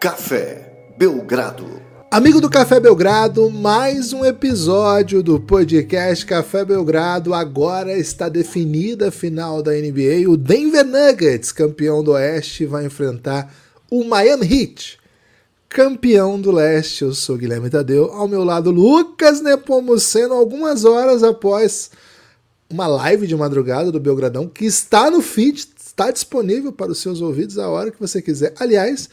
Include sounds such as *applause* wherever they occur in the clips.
Café Belgrado. Amigo do Café Belgrado, mais um episódio do podcast Café Belgrado. Agora está definida a final da NBA. O Denver Nuggets, campeão do Oeste, vai enfrentar o Miami Heat, campeão do Leste. Eu sou Guilherme Tadeu. Ao meu lado, Lucas Nepomuceno, algumas horas após uma live de madrugada do Belgradão, que está no feed, está disponível para os seus ouvidos a hora que você quiser. Aliás,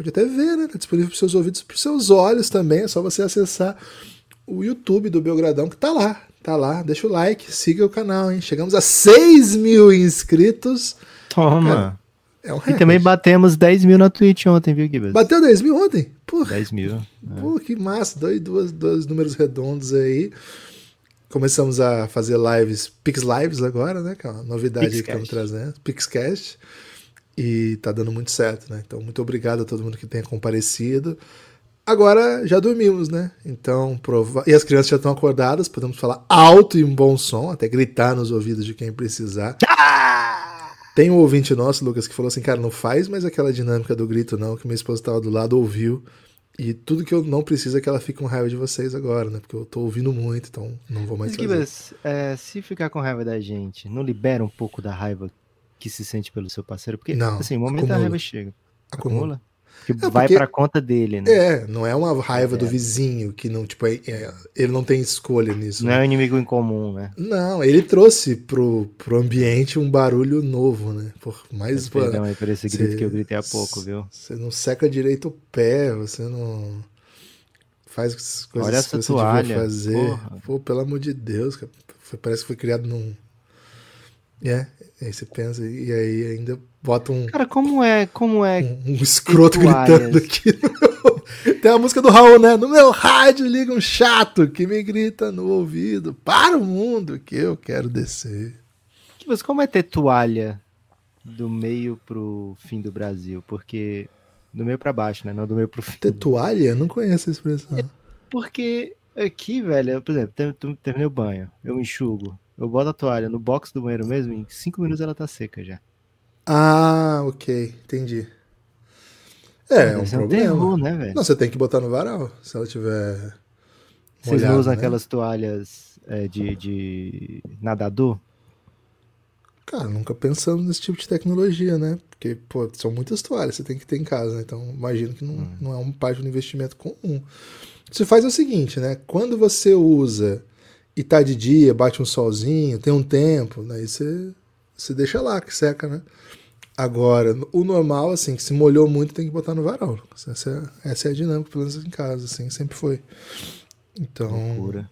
Pode até ver, né? Tá disponível para os seus ouvidos, para os seus olhos também. É só você acessar o YouTube do Belgradão, que tá lá. Tá lá. Deixa o like, siga o canal, hein? Chegamos a 6 mil inscritos. Toma. É, é um e também batemos 10 mil na Twitch ontem, viu, Gibbs? Bateu 10 mil ontem? Porra. 10 mil. É. Pô, que massa. Dois, dois, dois números redondos aí. Começamos a fazer lives, Pix Lives agora, né? Que é uma novidade que estamos trazendo. Pixcast e tá dando muito certo, né? Então, muito obrigado a todo mundo que tenha comparecido. Agora já dormimos, né? Então, prova... e as crianças já estão acordadas, podemos falar alto e um bom som, até gritar nos ouvidos de quem precisar. Ah! Tem um ouvinte nosso, Lucas, que falou assim: cara, não faz mais aquela dinâmica do grito, não, que minha esposa estava do lado, ouviu. E tudo que eu não preciso é que ela fique com raiva de vocês agora, né? Porque eu tô ouvindo muito, então não vou mais fazer. Mas, é, se ficar com raiva da gente, não libera um pouco da raiva que se sente pelo seu parceiro? Porque, não, assim, o momento acumula. da raiva chega. Acumula? Porque é vai pra conta dele, né? É, não é uma raiva é. do vizinho que não, tipo, é, é, ele não tem escolha nisso. Não né? é um inimigo em comum, né? Não, ele trouxe pro, pro ambiente um barulho novo, né? Por mais. Perdão aí por esse grito que eu gritei há pouco, viu? Você não seca direito o pé, você não faz coisas Olha essa que você toalha, devia fazer. Porra. Pô, pelo amor de Deus, cara. Parece que foi criado num. É, aí você pensa, e aí ainda bota um. Cara, como é. Como é. Um, um escroto gritando aqui. *laughs* Tem a música do Raul, né? No meu rádio liga um chato que me grita no ouvido. Para o mundo que eu quero descer. Mas como é ter toalha do meio pro fim do Brasil? Porque. Do meio para baixo, né? Não do meio pro fim. Ter toalha? Não conheço a expressão. É porque aqui, velho, por exemplo, terminei o banho, eu enxugo. Eu boto a toalha no box do banheiro mesmo, em 5 minutos ela tá seca já. Ah, ok, entendi. É, é um problema. Terror, né, velho? Não, você tem que botar no varal, se ela tiver. Vocês não usam né? aquelas toalhas é, de, de nadador? Cara, nunca pensamos nesse tipo de tecnologia, né? Porque, pô, são muitas toalhas, você tem que ter em casa, né? Então, imagino que não, hum. não é um parte do investimento comum. Você faz o seguinte, né? Quando você usa e tá de dia, bate um solzinho, tem um tempo, daí você, você deixa lá que seca, né? Agora, o normal, assim, que se molhou muito tem que botar no varal. Essa é, essa é a dinâmica, pelo menos em casa, assim, sempre foi. Então. Loucura.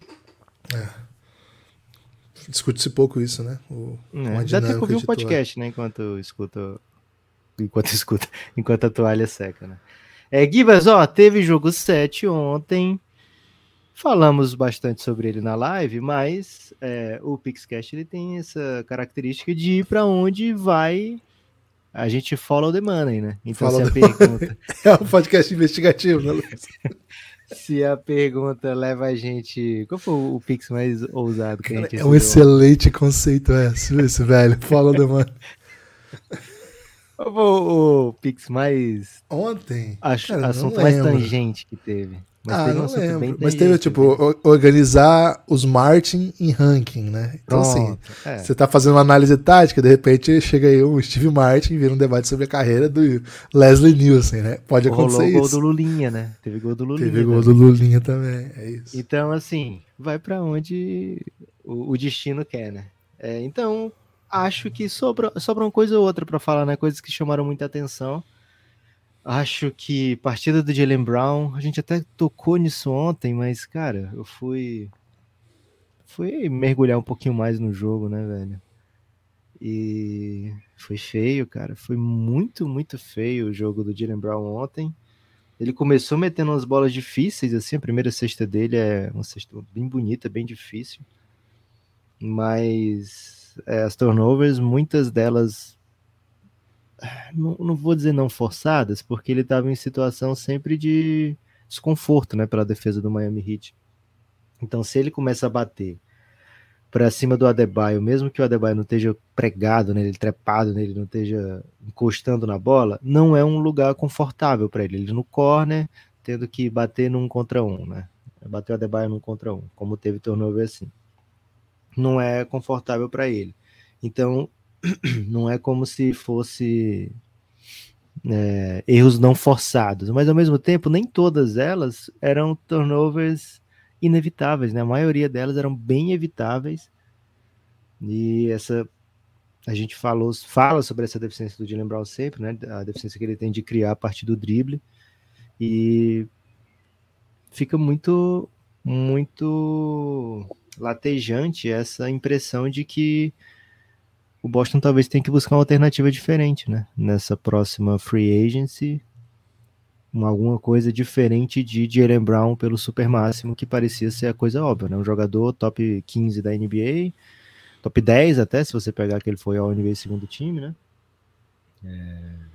É. Discute-se pouco isso, né? O, é, já tem que ouvir um podcast, né? Enquanto escuta. Enquanto *laughs* escuta. Enquanto a toalha seca, né? É, Gibas, ó, teve jogo 7 ontem. Falamos bastante sobre ele na live, mas é, o Pixcast ele tem essa característica de ir para onde vai a gente follow the money, né? Então follow se a pergunta... *laughs* é um podcast investigativo, né, Lucas? *laughs* se a pergunta leva a gente. Qual foi o Pix mais ousado que a gente É um excelente conceito esse, esse velho. Follow the money. O, o Pix mais. Ontem? Acho, Cara, assunto mais tangente que teve. Mas ah, teve um assunto lembro. bem Mas teve, tipo, né? organizar os Martin em ranking, né? Então, assim, Pronto, assim, é. você tá fazendo uma análise tática, de repente chega aí o Steve Martin vira um debate sobre a carreira do Leslie Nielsen, né? Pode acontecer Rolou isso. gol do Lulinha, né? Teve gol do Lulinha. Teve gol do Lulinha também, é isso. Então, assim, vai para onde o, o, destino quer, né? É, então, acho que sobra, sobra uma coisa ou outra para falar, né? Coisas que chamaram muita atenção. Acho que partida do Jalen Brown, a gente até tocou nisso ontem, mas, cara, eu fui. Fui mergulhar um pouquinho mais no jogo, né, velho? E foi feio, cara. Foi muito, muito feio o jogo do Jalen Brown ontem. Ele começou metendo umas bolas difíceis, assim. A primeira cesta dele é uma cesta bem bonita, bem difícil. Mas é, as turnovers, muitas delas não, não vou dizer não forçadas, porque ele estava em situação sempre de desconforto, né, para a defesa do Miami Heat. Então, se ele começa a bater para cima do Adebayo, mesmo que o Adebayo não esteja pregado nele, trepado nele, não esteja encostando na bola, não é um lugar confortável para ele. Ele no corner, tendo que bater num contra um, né? Bater o Adebayo num contra um, como teve turnover assim. Não é confortável para ele. Então, *clears throat* não é como se fosse é, erros não forçados, mas ao mesmo tempo, nem todas elas eram turnovers inevitáveis, né? A maioria delas eram bem evitáveis. E essa a gente falou, fala sobre essa deficiência do Jalen Brown sempre, né? A deficiência que ele tem de criar a partir do drible. E fica muito muito latejante essa impressão de que o Boston talvez tenha que buscar uma alternativa diferente, né? Nessa próxima free agency, uma, alguma coisa diferente de Jalen Brown pelo super máximo, que parecia ser a coisa óbvia, né? Um jogador top 15 da NBA, top 10 até, se você pegar que ele foi ao NBA segundo time, né? É...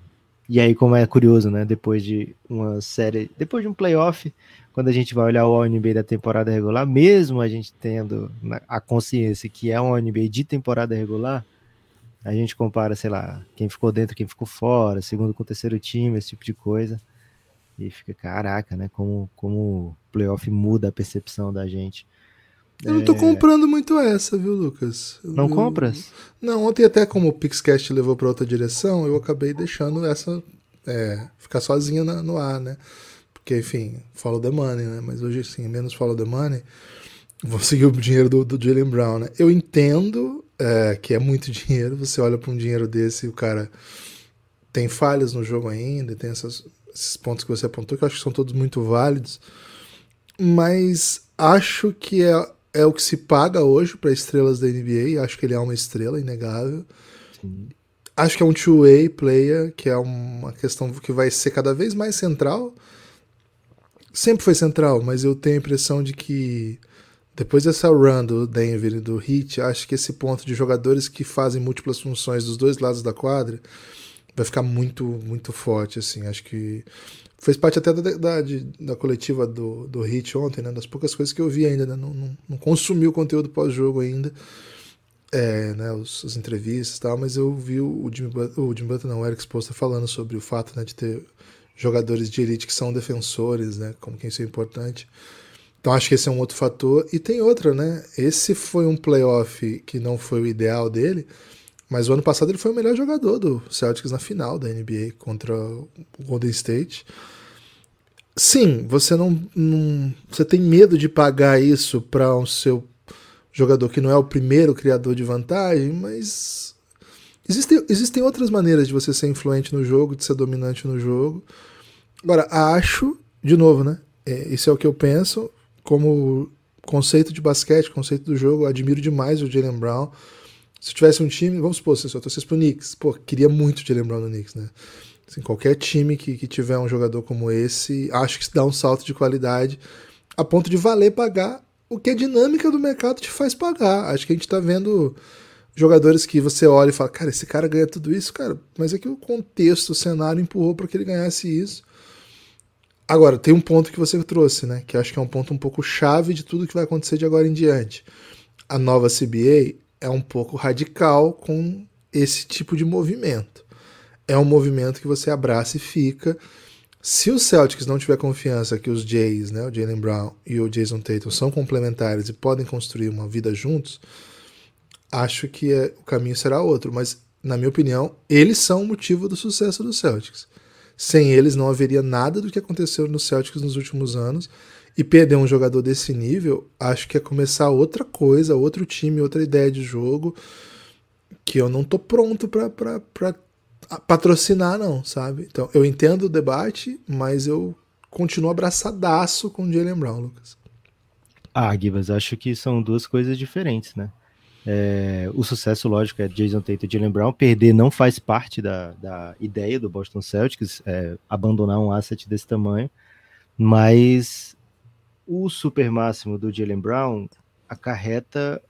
E aí, como é curioso, né? Depois de uma série, depois de um playoff, quando a gente vai olhar o NBA da temporada regular, mesmo a gente tendo a consciência que é um NBA de temporada regular, a gente compara, sei lá, quem ficou dentro, quem ficou fora, segundo com o terceiro time, esse tipo de coisa. E fica, caraca, né? Como, como o playoff muda a percepção da gente. Eu não tô é... comprando muito essa, viu, Lucas? Não eu... compras? Não, ontem até como o Pixcast levou para outra direção, eu acabei deixando essa é, ficar sozinha na, no ar, né? Porque, enfim, follow the money, né? Mas hoje, sim, menos follow the money. Vou seguir o dinheiro do, do Jalen Brown, né? Eu entendo é, que é muito *laughs* dinheiro. Você olha para um dinheiro desse e o cara tem falhas no jogo ainda, tem essas, esses pontos que você apontou, que eu acho que são todos muito válidos. Mas acho que é, é o que se paga hoje para estrelas da NBA. Acho que ele é uma estrela, inegável. Sim. Acho que é um two-way player, que é uma questão que vai ser cada vez mais central. Sempre foi central, mas eu tenho a impressão de que depois dessa run do Denver e do Heat, acho que esse ponto de jogadores que fazem múltiplas funções dos dois lados da quadra vai ficar muito, muito forte, assim. Acho que fez parte até da, da, da coletiva do, do Heat ontem, né? Das poucas coisas que eu vi ainda, né? Não, não, não consumi o conteúdo pós-jogo ainda, é, né? Os, as entrevistas e tal, mas eu vi o Jimmy o Jimmy Butler não, o Eric Spoelstra falando sobre o fato, né? De ter jogadores de elite que são defensores, né? Como que isso é importante. Então acho que esse é um outro fator. E tem outra, né? Esse foi um playoff que não foi o ideal dele, mas o ano passado ele foi o melhor jogador do Celtics na final da NBA contra o Golden State. Sim, você não, não você tem medo de pagar isso para um seu jogador que não é o primeiro criador de vantagem, mas existem, existem outras maneiras de você ser influente no jogo, de ser dominante no jogo. Agora, acho, de novo, né? É, isso é o que eu penso como conceito de basquete, conceito do jogo, admiro demais o Jalen Brown. Se eu tivesse um time, vamos supor, se eu torcesse pro Knicks, pô, queria muito o Jalen Brown no Knicks, né? Assim, qualquer time que, que tiver um jogador como esse, acho que dá um salto de qualidade a ponto de valer pagar o que a dinâmica do mercado te faz pagar. Acho que a gente tá vendo jogadores que você olha e fala, cara, esse cara ganha tudo isso, cara, mas é que o contexto, o cenário empurrou para que ele ganhasse isso. Agora, tem um ponto que você trouxe, né? Que acho que é um ponto um pouco chave de tudo que vai acontecer de agora em diante. A nova CBA é um pouco radical com esse tipo de movimento. É um movimento que você abraça e fica. Se o Celtics não tiver confiança que os Jays, né, o Jalen Brown e o Jason Tatum são complementares e podem construir uma vida juntos, acho que é, o caminho será outro. Mas, na minha opinião, eles são o motivo do sucesso do Celtics. Sem eles não haveria nada do que aconteceu no Celtics nos últimos anos. E perder um jogador desse nível, acho que é começar outra coisa, outro time, outra ideia de jogo, que eu não tô pronto para patrocinar, não, sabe? Então, eu entendo o debate, mas eu continuo abraçadaço com o Jalen Brown, Lucas. Ah, Gibas, acho que são duas coisas diferentes, né? É, o sucesso, lógico, é Jason Tate e Jalen Brown. Perder não faz parte da, da ideia do Boston Celtics, é, abandonar um asset desse tamanho, mas o super máximo do Jalen Brown acarreta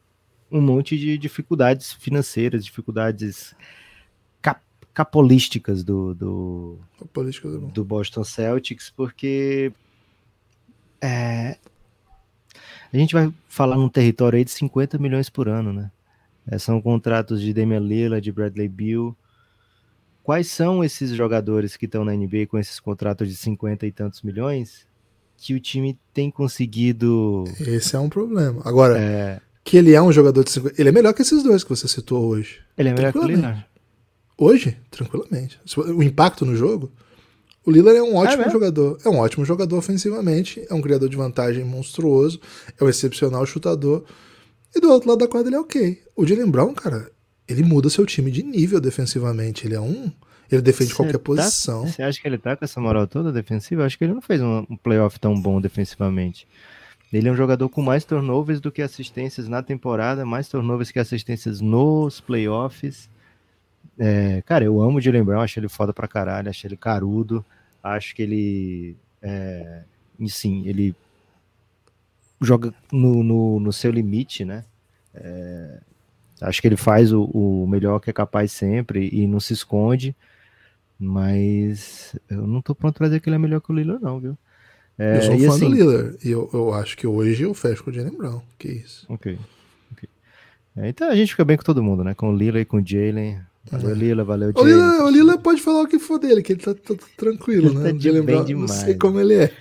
um monte de dificuldades financeiras, dificuldades cap capolísticas do, do, do Boston Celtics, porque é, A gente vai falar num território aí de 50 milhões por ano, né? É, são contratos de Damian Lillard, de Bradley Beal. Quais são esses jogadores que estão na NBA com esses contratos de 50 e tantos milhões que o time tem conseguido. Esse é um problema. Agora, é... que ele é um jogador de 50. Ele é melhor que esses dois que você citou hoje. Ele é melhor que o Lillard. Hoje, tranquilamente. O impacto no jogo. O Lillard é um ótimo é jogador. É um ótimo jogador ofensivamente. É um criador de vantagem monstruoso. É um excepcional chutador. E do outro lado da quadra ele é ok. O Jalen Brown, cara, ele muda seu time de nível defensivamente. Ele é um. Ele defende Cê qualquer tá, posição. Você acha que ele tá com essa moral toda defensiva? Eu acho que ele não fez um, um playoff tão bom defensivamente. Ele é um jogador com mais turnovers do que assistências na temporada, mais turnovers que assistências nos playoffs. É, cara, eu amo o Jalen Brown, acho ele foda pra caralho, acho ele carudo, acho que ele. É, sim, ele joga no, no, no seu limite, né? É, acho que ele faz o, o, melhor que é capaz sempre e não se esconde, mas eu não tô pronto pra dizer que ele é melhor que o Lillard, não, viu? É, eu sou fã assim, do Lillard e eu, eu acho que hoje eu fecho com o Jalen Brown, que isso. Ok. okay. É, então a gente fica bem com todo mundo, né? Com o Lillard e com o Jalen. Valeu. Lila, valeu, o Lila, o Lila pode falar o que for dele, que ele tá, tá, tá tranquilo, ele né? Tá de bem Brown, demais. Não sei como ele é.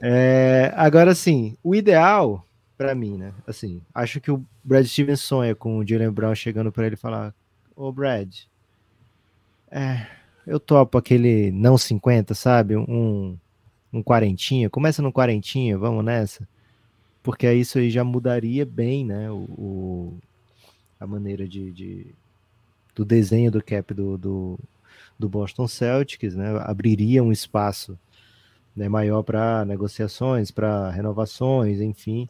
É, agora, sim, o ideal para mim, né? Assim, acho que o Brad Stevens sonha com o Jalen Brown chegando para ele falar: Ô Brad, é, eu topo aquele não 50, sabe? Um, um quarentinha. Começa no quarentinha, vamos nessa. Porque aí isso aí já mudaria bem, né? O, o a maneira de, de, do desenho do cap do, do, do Boston Celtics, né? Abriria um espaço né, maior para negociações, para renovações, enfim,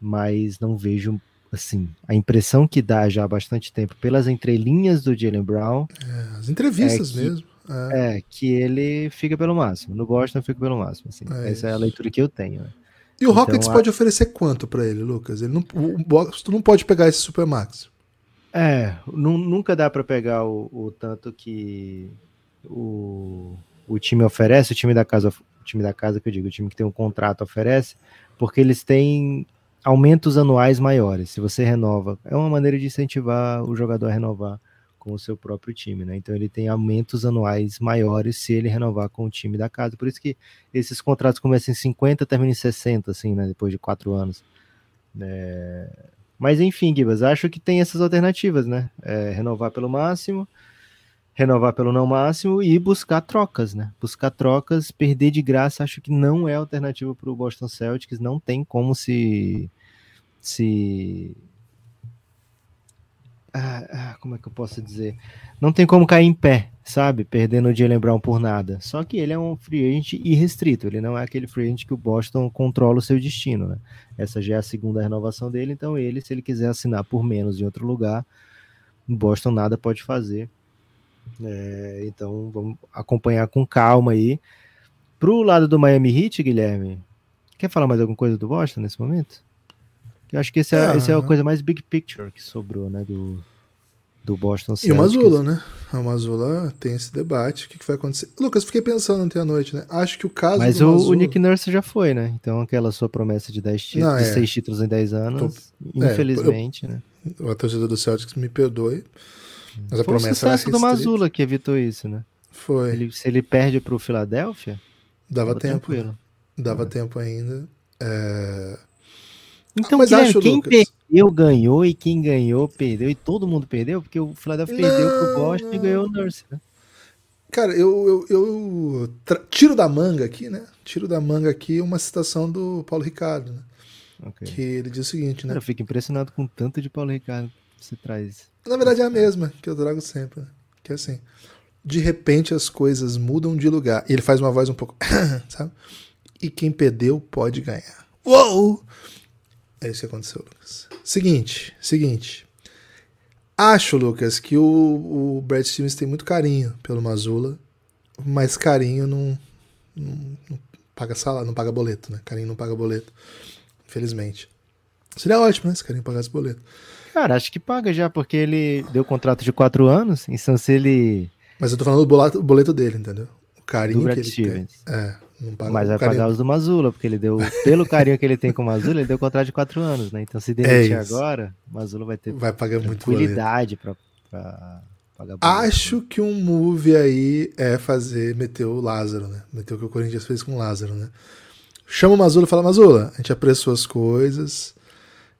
mas não vejo assim a impressão que dá já há bastante tempo pelas entrelinhas do Jalen Brown. É, as entrevistas é que, mesmo. É. é. que ele fica pelo máximo. No Boston fica pelo máximo. Assim. É Essa isso. é a leitura que eu tenho. Né? E o então, Rockets a... pode oferecer quanto para ele, Lucas? Ele não, o Boston não pode pegar esse Supermax. É, nunca dá para pegar o, o, tanto que o, o time oferece, o time da casa o time da casa que eu digo, o time que tem um contrato oferece, porque eles têm aumentos anuais maiores. Se você renova, é uma maneira de incentivar o jogador a renovar com o seu próprio time, né? Então ele tem aumentos anuais maiores se ele renovar com o time da casa. Por isso que esses contratos começam em 50, terminam em 60, assim, né? Depois de quatro anos. É... Mas enfim, Gibas, acho que tem essas alternativas, né? É, renovar pelo máximo, renovar pelo não máximo e buscar trocas, né? Buscar trocas, perder de graça, acho que não é alternativa para o Boston Celtics, não tem como se se ah, ah, como é que eu posso dizer? Não tem como cair em pé, sabe? Perdendo o Jalen Brown por nada. Só que ele é um free agent irrestrito, ele não é aquele free agent que o Boston controla o seu destino, né? Essa já é a segunda renovação dele, então ele, se ele quiser assinar por menos em outro lugar, o Boston nada pode fazer é, então vamos acompanhar com calma aí. Pro lado do Miami Heat, Guilherme, quer falar mais alguma coisa do Boston nesse momento? Eu acho que esse é, é, esse é a coisa mais big picture que sobrou, né, do, do Boston Celtics. E o Mazula, né? O Mazula tem esse debate, o que, que, vai acontecer? Lucas, fiquei pensando ontem à noite, né? Acho que o caso Mas o, Mazula... o, Nick Nurse já foi, né? Então aquela sua promessa de 10 títulos, é. de 6 títulos em 10 anos, Tô... É, infelizmente, é, eu... né? A torcida do Celtics me perdoe, mas a Foi promessa o sucesso do Mazula que evitou isso, né? Foi. Ele, se ele perde para o Philadelphia, dava tempo. Tranquilo. Dava é. tempo ainda. É... Então, ah, mas Guilherme, acho, quem Lucas... perdeu ganhou e quem ganhou perdeu e todo mundo perdeu porque o Philadelphia não, perdeu pro Boston e ganhou o Nurse, né? Cara, eu, eu, eu tiro da manga aqui, né? Tiro da manga aqui uma citação do Paulo Ricardo, né? Okay. Que ele diz o seguinte, né? Eu fico impressionado com tanto de Paulo Ricardo que você traz. Na verdade é a mesma que eu trago sempre. Né? Que é assim. De repente as coisas mudam de lugar. E ele faz uma voz um pouco. *coughs* sabe? E quem perdeu pode ganhar. Uou! É isso que aconteceu, Lucas. Seguinte, seguinte. Acho, Lucas, que o, o Brad Stevens tem muito carinho pelo Mazula, mas carinho não, não, não paga salário, não paga boleto, né? Carinho não paga boleto, infelizmente. Seria ótimo, né? Se carinho pagasse boleto. Cara, acho que paga já, porque ele deu contrato de quatro anos, então se ele. Mas eu tô falando do boleto, boleto dele, entendeu? Carinho do Brad ele Stevens. tem. É, Mas vai carinho. pagar os do Mazula, porque ele deu, pelo carinho que ele tem com o Mazula, ele deu contrato de quatro anos, né? Então se demitir É agora, o Mazula vai ter Vai pagar muito tranquilidade pra, pra pagar boleto. Acho que um move aí é fazer, meter o Lázaro, né? Meter o que o Corinthians fez com o Lázaro, né? Chama o Mazula e fala, Mazula, a gente apressou as coisas,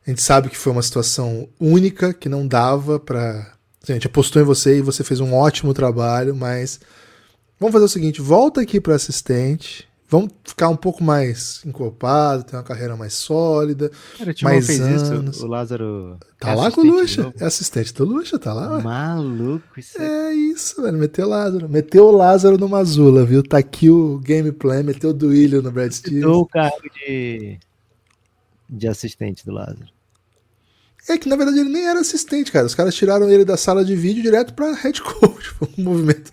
a gente sabe que foi uma situação única, que não dava pra... assim, A gente apostou em você e você fez um ótimo trabalho, mas vamos fazer o seguinte, volta aqui para assistente, vamos ficar um pouco mais encorpado, ter uma carreira mais sólida. Cara, o mais fez anos. isso, o Lázaro... Tá é lá com o novo. é assistente do Lucha, tá lá, ué. Maluco, isso é... É isso, velho. Meteu o Lázaro. Meteu o Lázaro no Mazula, viu? Tá aqui o gameplay. Meteu o Duílio no Brad Stevens. Dou o cargo de, de assistente do Lázaro. É que na verdade ele nem era assistente, cara. Os caras tiraram ele da sala de vídeo direto pra head coach. *laughs* Foi um movimento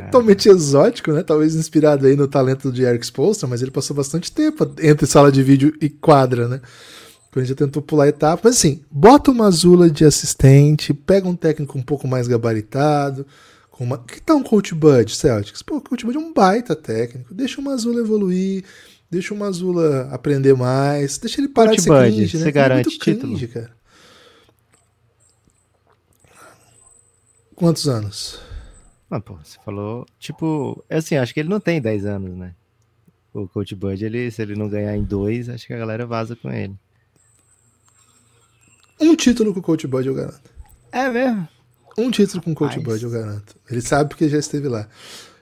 totalmente exótico, né? Talvez inspirado aí no talento de Eric Spoelstra, mas ele passou bastante tempo entre sala de vídeo e quadra, né? Quando a gente já tentou pular etapa. Mas assim, bota o Mazula de assistente, pega um técnico um pouco mais gabaritado. Com uma... Que tal um coach Bud, Celtics? Pô, o coach Bud é um baita técnico. Deixa o Mazula evoluir. Deixa o Mazula aprender mais. Deixa ele parar Coach de ser Bud, cringe, né? você Ele é garante muito cringe, título? cara. Quantos anos? Ah, pô, você falou... Tipo, é assim, acho que ele não tem 10 anos, né? O Coach Bud, ele, se ele não ganhar em dois, acho que a galera vaza com ele. Um título com o Coach Bud eu garanto. É mesmo? Um título com o Coach Mas- Bud eu garanto. Ele sabe porque já esteve lá.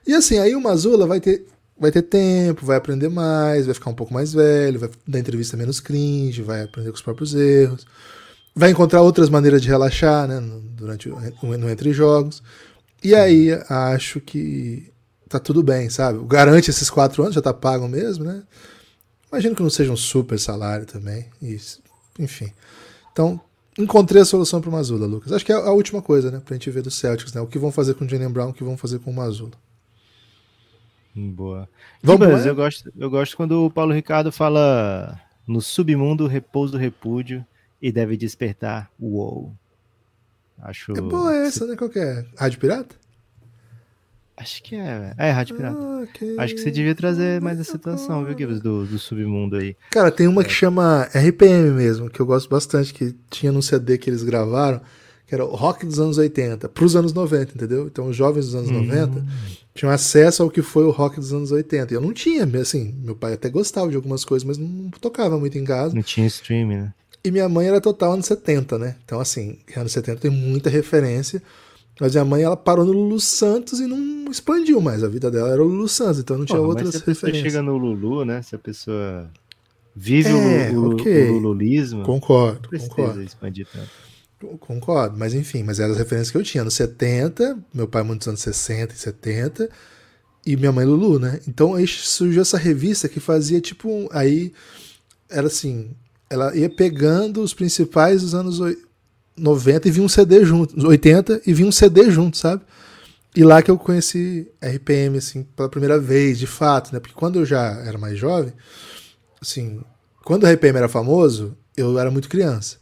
E assim, aí o Mazula vai ter, vai ter tempo, vai aprender mais, vai ficar um pouco mais velho, vai dar entrevista menos cringe, vai aprender com os próprios erros, vai encontrar outras maneiras de relaxar, né, durante no entre jogos. E aí acho que tá tudo bem, sabe? Garante esses quatro anos, já tá pago mesmo, né? Imagino que não seja um super salário também. Isso, enfim. Então, encontrei a solução para o Mazula, Lucas. Acho que é a última coisa, né? Pra gente ver do Celtics, né? O que vão fazer com o Jalen Brown, o que vão fazer com o Mazula. Boa. Vamos lá? eu gosto, eu gosto quando o Paulo Ricardo fala no submundo repouso do repúdio e deve despertar o UOL. Acho. É boa essa, né? Qual que é? Rádio Pirata? Acho que é. É, Rádio Pirata. Ah, ok. Acho que você devia trazer mais essa situação, viu, Gibbs, do, do submundo aí. Cara, tem uma que chama RPM mesmo, que eu gosto bastante, que tinha num CD que eles gravaram, que era o rock dos anos 80, pros anos 90, entendeu? Então os jovens dos anos Hum. 90 tinham acesso ao que foi o rock dos anos 80. E eu não tinha, assim, meu pai até gostava de algumas coisas, mas não tocava muito em casa. Não tinha streaming, né? E minha mãe era total anos 70, né? Então, assim, anos 70 tem muita referência. Mas minha mãe, ela parou no Lulu Santos e não expandiu mais. A vida dela era o Lulu Santos, então não tinha Porra, outras mas se a referências. chega no Lulu, né? Se a pessoa vive É, o, Lu- ok. o Lululismo, Concordo, concordo. expandir tanto. Concordo, mas enfim, mas eram as referências que eu tinha. Nos 70, meu pai muitos anos 60 e 70, e minha mãe Lulu, né? Então aí surgiu essa revista que fazia tipo. um- Aí era assim. Ela ia pegando os principais dos anos 90 e vinha um CD junto. Os 80 e vinha um CD junto, sabe? E lá que eu conheci RPM, assim, pela primeira vez, de fato, né? Porque quando eu já era mais jovem, assim, quando o RPM era famoso, eu era muito criança.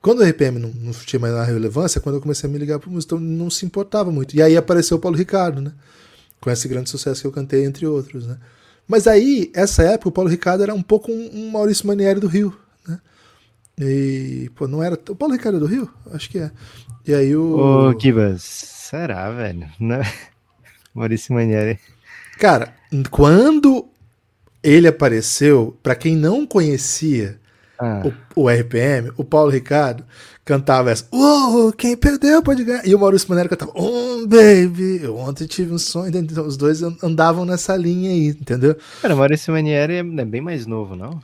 Quando o RPM não, não tinha mais relevância, quando eu comecei a me ligar para música, então não se importava muito. E aí apareceu o Paulo Ricardo, né? Com esse grande sucesso que eu cantei, entre outros, né? Mas aí, essa época, o Paulo Ricardo era um pouco um, um Maurício Manieri do Rio? E, pô, não era... O Paulo Ricardo é do Rio? Acho que é. E aí o... Ô, Gibas, será, velho? Não... *laughs* Maurício Manieri. Cara, quando ele apareceu, para quem não conhecia Ah, o, o RPM, o Paulo Ricardo cantava essa, Uou, quem perdeu pode ganhar. E o Maurício Maneiro cantava, Oh, baby, eu ontem tive um sonho. Então, os dois andavam nessa linha aí, entendeu? Cara, Maurício Manieri é é bem mais novo, não?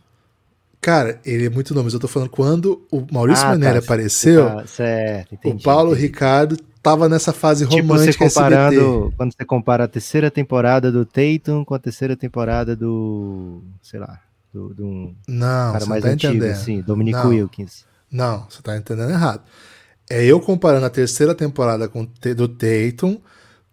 Cara, ele é muito novo, mas eu tô falando quando o Maurício Ah, Maneiro tá, apareceu, Tá, certo, entendi. o Paulo entendi. Ricardo tava nessa fase Tipo, você romântica comparando, quando você compara a terceira temporada do Tatum com a terceira temporada do, sei lá, do, do um Não, cara mais tá antigo, entendendo. assim, Dominic Não. Wilkins. Não, você tá entendendo errado. É eu comparando a terceira temporada com, do Tatum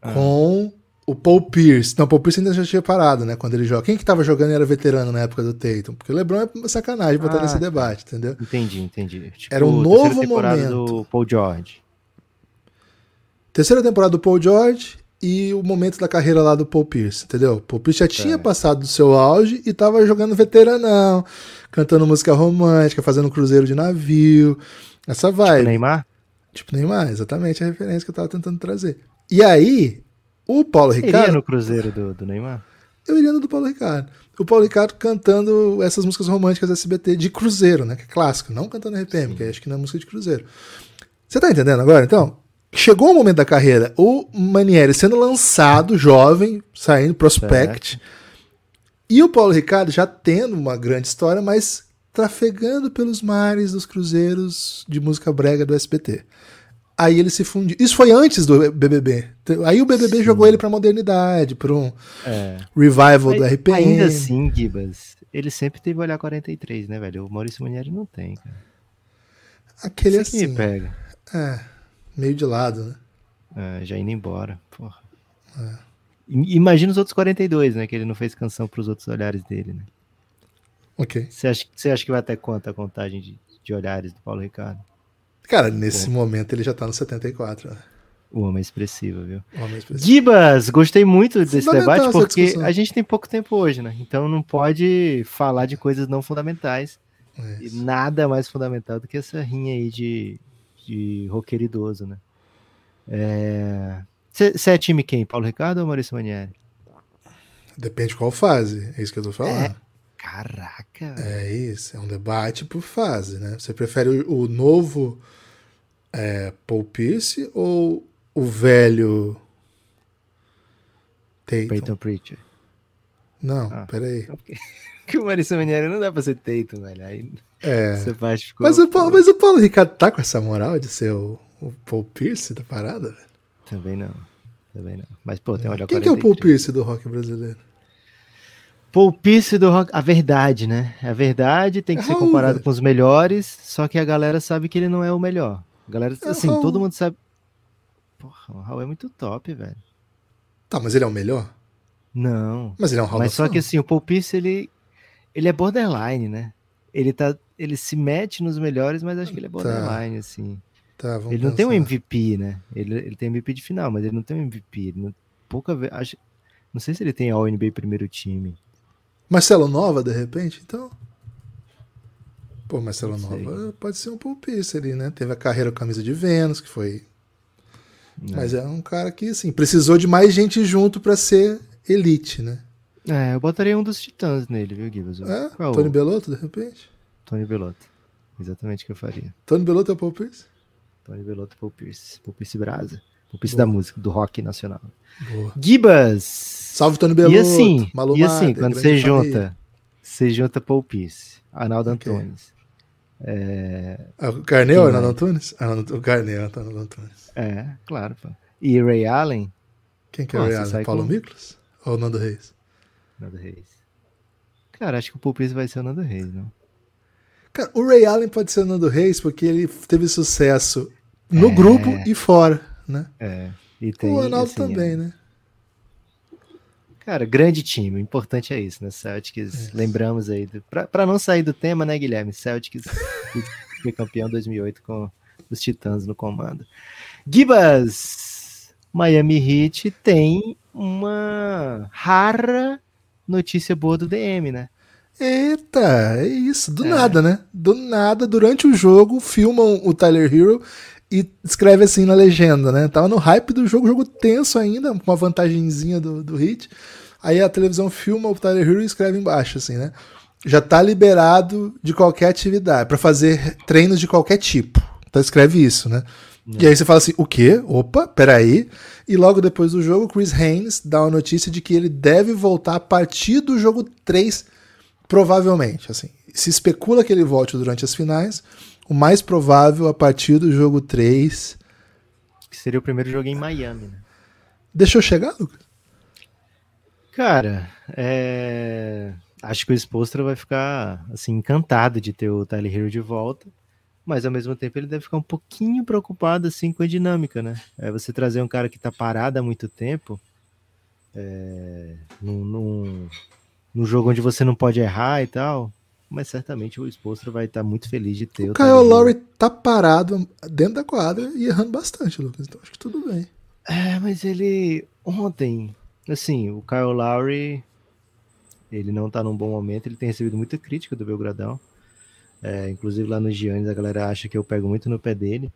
Ah. com o Paul Pierce. Não, o Paul Pierce ainda já tinha parado, né? Quando ele joga. Quem que tava jogando e era veterano na época do Tatum? Porque o LeBron é sacanagem botar Ah, nesse debate, entendeu? Entendi, entendi. Tipo, Era um terceira novo temporada momento. do Paul George. Terceira temporada do Paul George e o momento da carreira lá do Paul Pierce, entendeu? Paul Pierce já tinha é. passado do seu auge e tava jogando veteranão, cantando música romântica, fazendo cruzeiro de navio, essa tipo vibe. Tipo Neymar? Tipo Neymar, exatamente a referência que eu tava tentando trazer. E aí, o Paulo Ricardo... Iria no cruzeiro do, do Neymar? Eu iria no do Paulo Ricardo. O Paulo Ricardo cantando essas músicas românticas SBT de cruzeiro, né? Que é clássico, não cantando RPM, Sim. que acho que não é música de cruzeiro. Você tá entendendo agora, então? Chegou o momento da carreira, o Manieri sendo lançado, jovem, saindo, prospect, e o Paulo Ricardo já tendo uma grande história, mas trafegando pelos mares dos cruzeiros de música brega do SBT. Aí ele se fundiu. Isso foi antes do BBB. Aí o BBB Sim. jogou ele pra modernidade, pra um é. revival Mas, do RPM. Ainda assim, Gibas, ele sempre teve olhar 43, né, velho? O Maurício Manieri não tem, cara. Aquele Isso assim. Me pega. É meio de lado, né? É, já indo embora, porra. É. Imagina os outros 42, né? Que ele não fez canção para os outros olhares dele, né? Ok. Você acha, você acha que vai até quanto a contagem de, de olhares do Paulo Ricardo? Cara, nesse momento ele já tá no 74, né? O homem expressivo, viu? Homem expressivo. Gibas, gostei muito desse debate porque a gente tem pouco tempo hoje, né? Então não pode falar de coisas não fundamentais. É e nada mais fundamental do que essa rinha aí de de roqueiro idoso, né? Você é... é time quem? Paulo Ricardo ou Maurício Manieri? Depende qual fase, é isso que eu tô falando. É... Caraca! É isso, é um debate por fase, né? Você prefere o, o novo é, Paul Pierce ou o velho Tatum? Peyton Preacher. Não, ah, peraí. *laughs* que o Maurício Manieri não dá pra ser Tatum, velho. Aí... É. *laughs* Ficou... Mas, o Paulo, mas o Paulo Ricardo tá com essa moral de ser o, o Paul Pierce da parada, velho? Também não. Também não. Mas, pô, tem olha Quem que é o Paul Pierce do rock brasileiro? Paul Pierce do rock. A verdade, né? A verdade tem que ser comparado com os melhores, só que a galera sabe que ele não é o melhor. A galera, assim, todo mundo sabe. Porra, o Raul é muito top, velho. Tá, mas ele é o melhor? Não. Mas ele é um Raul Mas só que assim, o Paul Pierce, ele, ele é borderline, né? Ele tá ele se mete nos melhores, mas acho que ele é tá. borderline, tá. assim. Tá, ele não tem um MVP, né? Ele, ele tem MVP de final, mas ele não tem um MVP. Não, pouca vez. Acho, não sei se ele tem All NBA primeiro time. Marcelo Nova, de repente, então? Pô, Marcelo Nova pode ser um pulpice ali, né? Teve a carreira camisa de Vênus, que foi. Não. Mas é um cara que, assim, precisou de mais gente junto para ser elite, né? É, eu botaria um dos titãs nele, viu, Gibbs? É? Qual? Tony Belotto, de repente? Tony Belotto. Exatamente o que eu faria. Tony Belotto é o Paul Pierce? Tony Belotto é Paul Pierce. Paul Pierce Brasa. Pierce Boa. da música, do rock nacional. Boa. Gibas! Salve Tony Belotto! E assim, Malu e assim quando você junta, você junta Paul Pierce, Arnaldo okay. Antunes. É... Ah, o Carnel é Arnaldo Antunes? Ah, o Carnel é Arnaldo Antunes. É, claro. Pô. E Ray Allen? Quem que é Ray Allen? Paulo com... Miklos? Ou Nando Reis? Nando Reis. Cara, acho que o Paul Pierce vai ser o Nando Reis, não? Cara, o Ray Allen pode ser o Nando Reis porque ele teve sucesso no é... grupo e fora, né? É. Tem, o Ronaldo assim, também, é... né? Cara, grande time. O importante é isso, né? Celtics, é. lembramos aí. Do... Pra, pra não sair do tema, né, Guilherme? Celtics *laughs* foi campeão 2008 com os Titãs no comando. Gibas! Miami Heat tem uma rara notícia boa do DM, né? Eita, é isso, do é. nada, né? Do nada, durante o jogo, filmam o Tyler Hero e escreve assim na legenda, né? Tava no hype do jogo, jogo tenso ainda, com uma vantagenzinha do, do hit. Aí a televisão filma o Tyler Hero e escreve embaixo, assim, né? Já tá liberado de qualquer atividade, para fazer treinos de qualquer tipo. Então escreve isso, né? E aí você fala assim, o quê? Opa, peraí. E logo depois do jogo, Chris Haynes dá uma notícia de que ele deve voltar a partir do jogo 3 Provavelmente, assim. Se especula que ele volte durante as finais. O mais provável a partir do jogo 3. Que seria o primeiro jogo em Miami, né? Deixou chegar, Lucas? Cara, é... acho que o Spolstra vai ficar assim encantado de ter o Tyler Hero de volta, mas ao mesmo tempo ele deve ficar um pouquinho preocupado assim com a dinâmica, né? É você trazer um cara que tá parado há muito tempo, é... num, num, num jogo onde você não pode errar e tal. Mas certamente o Spolstra vai estar muito feliz de ter o, o Kyle Lowry tá parado dentro da quadra e errando bastante, Lucas. Então acho que tudo bem. É, mas ele ontem, assim, o Kyle Lowry, ele não tá num bom momento, ele tem recebido muita crítica do Belgradão. É, inclusive lá no Giannis a galera acha que eu pego muito no pé dele.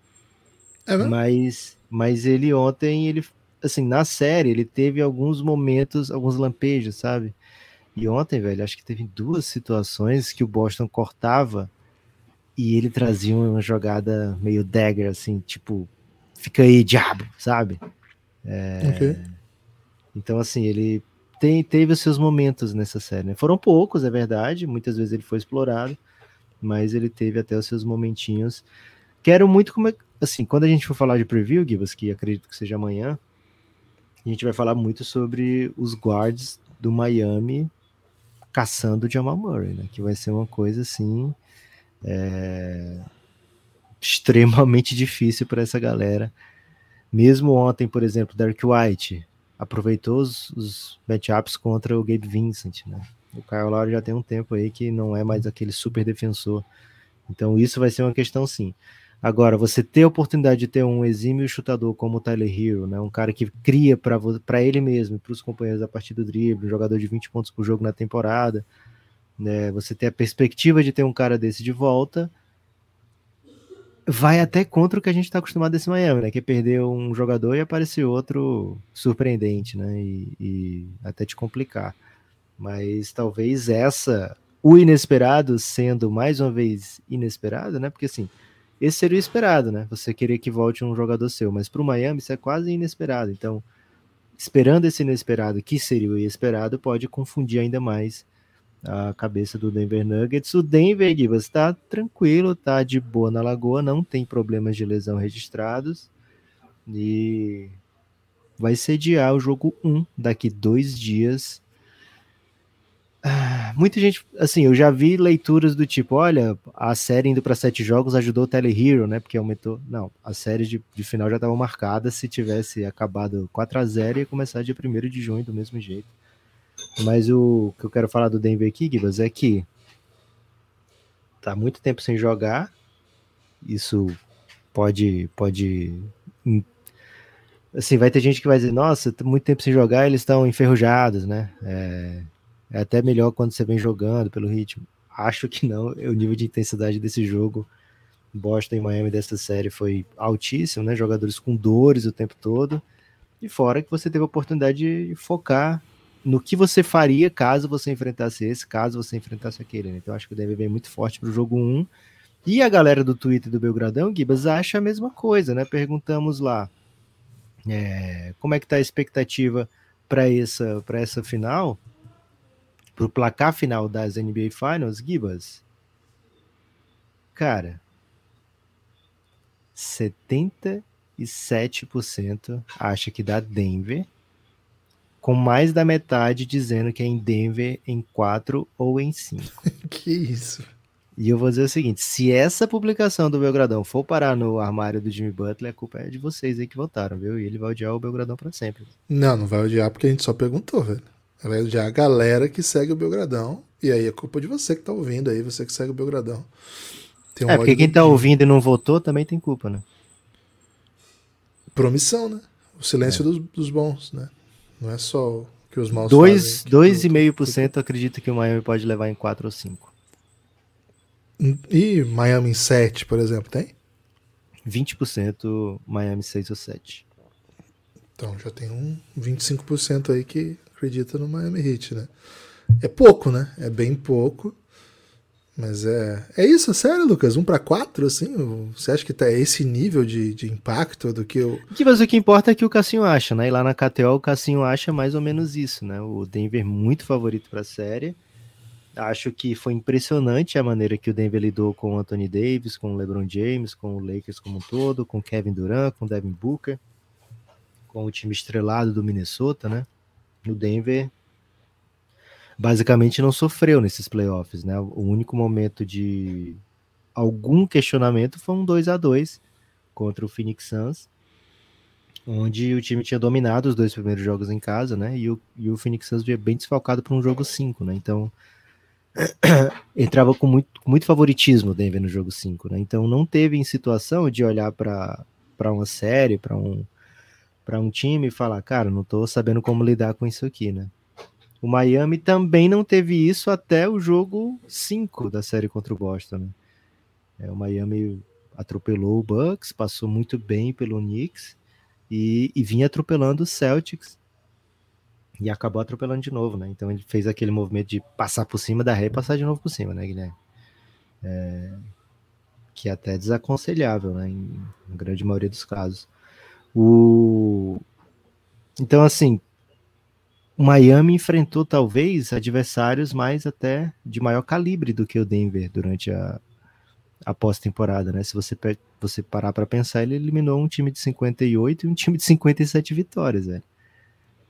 É mas, mas ele ontem, ele, assim, na série, ele teve alguns momentos, alguns lampejos, sabe? E ontem, velho, acho que teve duas situações que o Boston cortava e ele trazia uma jogada meio dagger, assim, tipo, fica aí, diabo, sabe? É... Okay. Então, assim, ele tem, teve os seus momentos nessa série. Né? Foram poucos, é verdade, muitas vezes ele foi explorado, mas ele teve até os seus momentinhos. Quero muito como é, assim, quando a gente for falar de preview, Gibas, que acredito que seja amanhã, a gente vai falar muito sobre os guards do Miami caçando o Jamal Murray, né? Que vai ser uma coisa assim é, extremamente *laughs* difícil para essa galera. Mesmo ontem, por exemplo, Derek White aproveitou os, os matchups contra o Gabe Vincent, né? O Kyle Lowry já tem um tempo aí que não é mais aquele super defensor. Então isso vai ser uma questão sim. Agora, você ter a oportunidade de ter um exímio chutador como o Tyler Hero, né, um cara que cria para ele mesmo para os companheiros a partir do drible, um jogador de 20 pontos por jogo na temporada, né, você ter a perspectiva de ter um cara desse de volta, vai até contra o que a gente está acostumado desse Miami, né, que é perder um jogador e aparecer outro surpreendente, né, e, e até te complicar. Mas talvez essa, o inesperado sendo mais uma vez inesperado, né, porque assim esse seria o esperado, né? Você querer que volte um jogador seu, mas para o Miami isso é quase inesperado. Então, esperando esse inesperado, que seria o inesperado, pode confundir ainda mais a cabeça do Denver Nuggets. O Denver, Gibas, está tranquilo, tá de boa na lagoa, não tem problemas de lesão registrados e vai sediar o jogo 1 daqui dois dias muita gente, assim, eu já vi leituras do tipo, olha, a série indo para sete jogos ajudou o Telehero, né? Porque aumentou. Não, a série de, de final já estava marcada. Se tivesse acabado 4 a 0 ia começar dia 1 de junho do mesmo jeito. Mas o que eu quero falar do Denver aqui, Gibas, é que tá muito tempo sem jogar. Isso pode pode assim, vai ter gente que vai dizer, nossa, tá muito tempo sem jogar, eles estão enferrujados, né? É, é até melhor quando você vem jogando pelo ritmo. Acho que não. O nível de intensidade desse jogo, Boston e Miami dessa série foi altíssimo, né? Jogadores com dores o tempo todo. E fora que você teve a oportunidade de focar no que você faria caso você enfrentasse esse, caso você enfrentasse aquele. Né? Então acho que o Denver vem muito forte para o jogo 1. E a galera do Twitter do Belgradão, Gibas, acha a mesma coisa, né? Perguntamos lá é, como é que tá a expectativa para essa, essa final para o placar final das NBA Finals, Gibas, cara, 77% acha que dá Denver, com mais da metade dizendo que é em Denver em 4 ou em 5. *laughs* que isso? E eu vou dizer o seguinte: se essa publicação do Belgradão for parar no armário do Jimmy Butler, a culpa é de vocês aí que votaram, viu? E ele vai odiar o Belgradão para sempre. Não, não vai odiar porque a gente só perguntou, velho. Ela é já a galera que segue o Belgradão. E aí é culpa de você que tá ouvindo aí, você que segue o Belgradão. Um é, porque quem tá ouvindo e não votou também tem culpa, né? Promissão, né? O silêncio é. dos, dos, bons, né? Não é só que os maus 2,5% acredita que o Miami pode levar em 4 ou 5. E Miami em 7, por exemplo, tem? 20% Miami 6 ou 7. Então já tem um 25% aí que acredita no Miami Heat, né? É pouco, né? É bem pouco. Mas é. É isso, sério, Lucas? Um para quatro, assim? Você acha que tá esse nível de, de impacto do que o. Que, mas o que importa é que o Cassinho acha, né? E lá na KTO o Cassinho acha mais ou menos isso, né? O Denver muito favorito para a série. Acho que foi impressionante a maneira que o Denver lidou com o Anthony Davis, com o LeBron James, com o Lakers como um todo, com o Kevin Durant, com o Devin Booker, com o time estrelado do Minnesota, né? O Denver basicamente não sofreu nesses playoffs, né? O único momento de algum questionamento foi um 2 a 2 contra o Phoenix Suns, onde o time tinha dominado os dois primeiros jogos em casa, né? E o, e o Phoenix Suns veio bem desfalcado para um jogo 5, né? Então *coughs* entrava com muito, muito favoritismo o Denver no jogo 5, né? Então não teve em situação de olhar para uma série, para um para um time e falar, cara, não tô sabendo como lidar com isso aqui, né? O Miami também não teve isso até o jogo 5 da série contra o Boston, né? É, o Miami atropelou o Bucks, passou muito bem pelo Knicks e, e vinha atropelando o Celtics e acabou atropelando de novo, né? Então ele fez aquele movimento de passar por cima da ré e passar de novo por cima, né, Guilherme? É, que é até desaconselhável, né? Em, na grande maioria dos casos. O... Então, assim, o Miami enfrentou talvez adversários mais até de maior calibre do que o Denver durante a, a pós-temporada, né? Se você, você parar para pensar, ele eliminou um time de 58 e um time de 57 vitórias, velho.